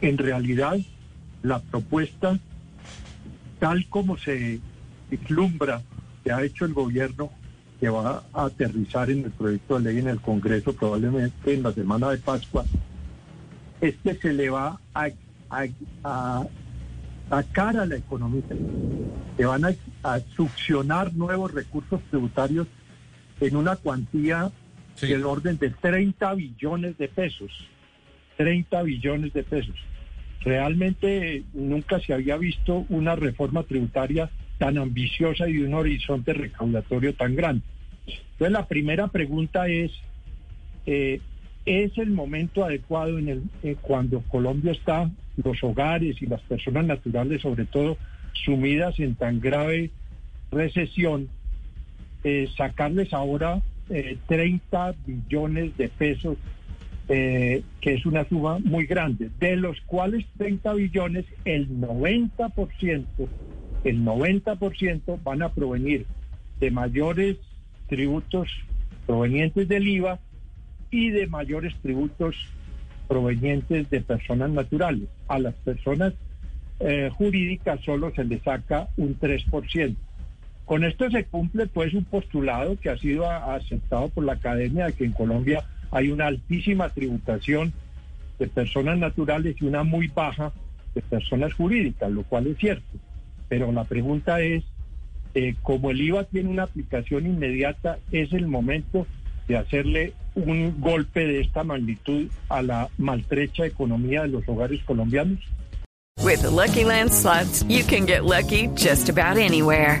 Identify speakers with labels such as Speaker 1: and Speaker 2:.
Speaker 1: En realidad, la propuesta, tal como se vislumbra que ha hecho el gobierno, que va a aterrizar en el proyecto de ley en el Congreso probablemente en la semana de Pascua, es que se le va a, a, a sacar a la economía, se van a, a succionar nuevos recursos tributarios en una cuantía del orden de 30 billones de pesos. 30 billones de pesos. Realmente nunca se había visto una reforma tributaria tan ambiciosa y un horizonte recaudatorio tan grande. Entonces la primera pregunta es, eh, ¿es el momento adecuado en el, eh, cuando Colombia está, los hogares y las personas naturales sobre todo, sumidas en tan grave recesión, eh, sacarles ahora 30 billones de pesos eh, que es una suma muy grande, de los cuales 30 billones, el 90%, el 90% van a provenir de mayores tributos provenientes del IVA y de mayores tributos provenientes de personas naturales. A las personas eh, jurídicas solo se les saca un 3%. Con esto se cumple pues un postulado que ha sido aceptado por la academia de que en Colombia hay una altísima tributación de personas naturales y una muy baja de personas jurídicas, lo cual es cierto. Pero la pregunta es, eh, como el IVA tiene una aplicación inmediata, ¿es el momento de hacerle un golpe de esta magnitud a la maltrecha economía de los hogares colombianos?
Speaker 2: With the Lucky Land slots, you can get lucky just about anywhere.